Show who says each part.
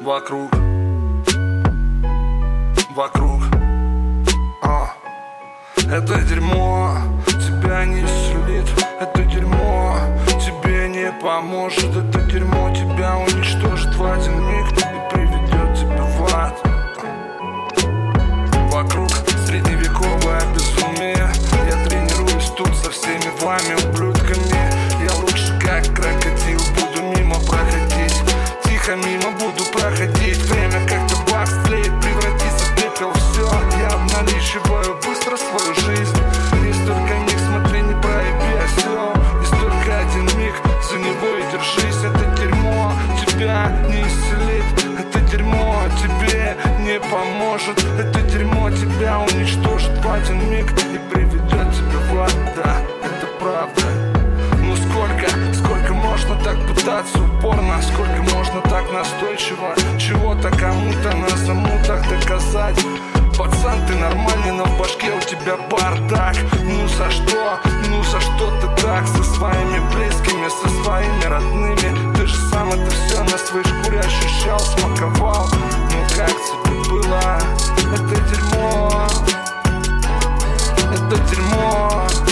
Speaker 1: вокруг. Вокруг. А. Это дерьмо тебя не исцелит Это дерьмо тебе не поможет. Это дерьмо тебя уничтожит в один миг И приведет тебя в ад. Вокруг средневековое безумие. Я тренируюсь тут со всеми вами, ублюдками буду проходить. Время как табак стлеет, превратится в пепел. Все, я обналичиваю быстро свою жизнь. Есть только миг, смотри, не проеби все Есть только один миг, за него и держись. Это дерьмо тебя не исцелит. Это дерьмо тебе не поможет. Это дерьмо тебя уничтожит в один миг И так пытаться упорно Сколько можно так настойчиво. Чего-то кому-то на замутах доказать. Пацан, ты нормальный, но в башке у тебя бардак. Ну за что, ну за что ты так? Со своими близкими, со своими родными. Ты же сам это все на своей шкуре ощущал, смаковал. Ну как тебе было? Это дерьмо. Это дерьмо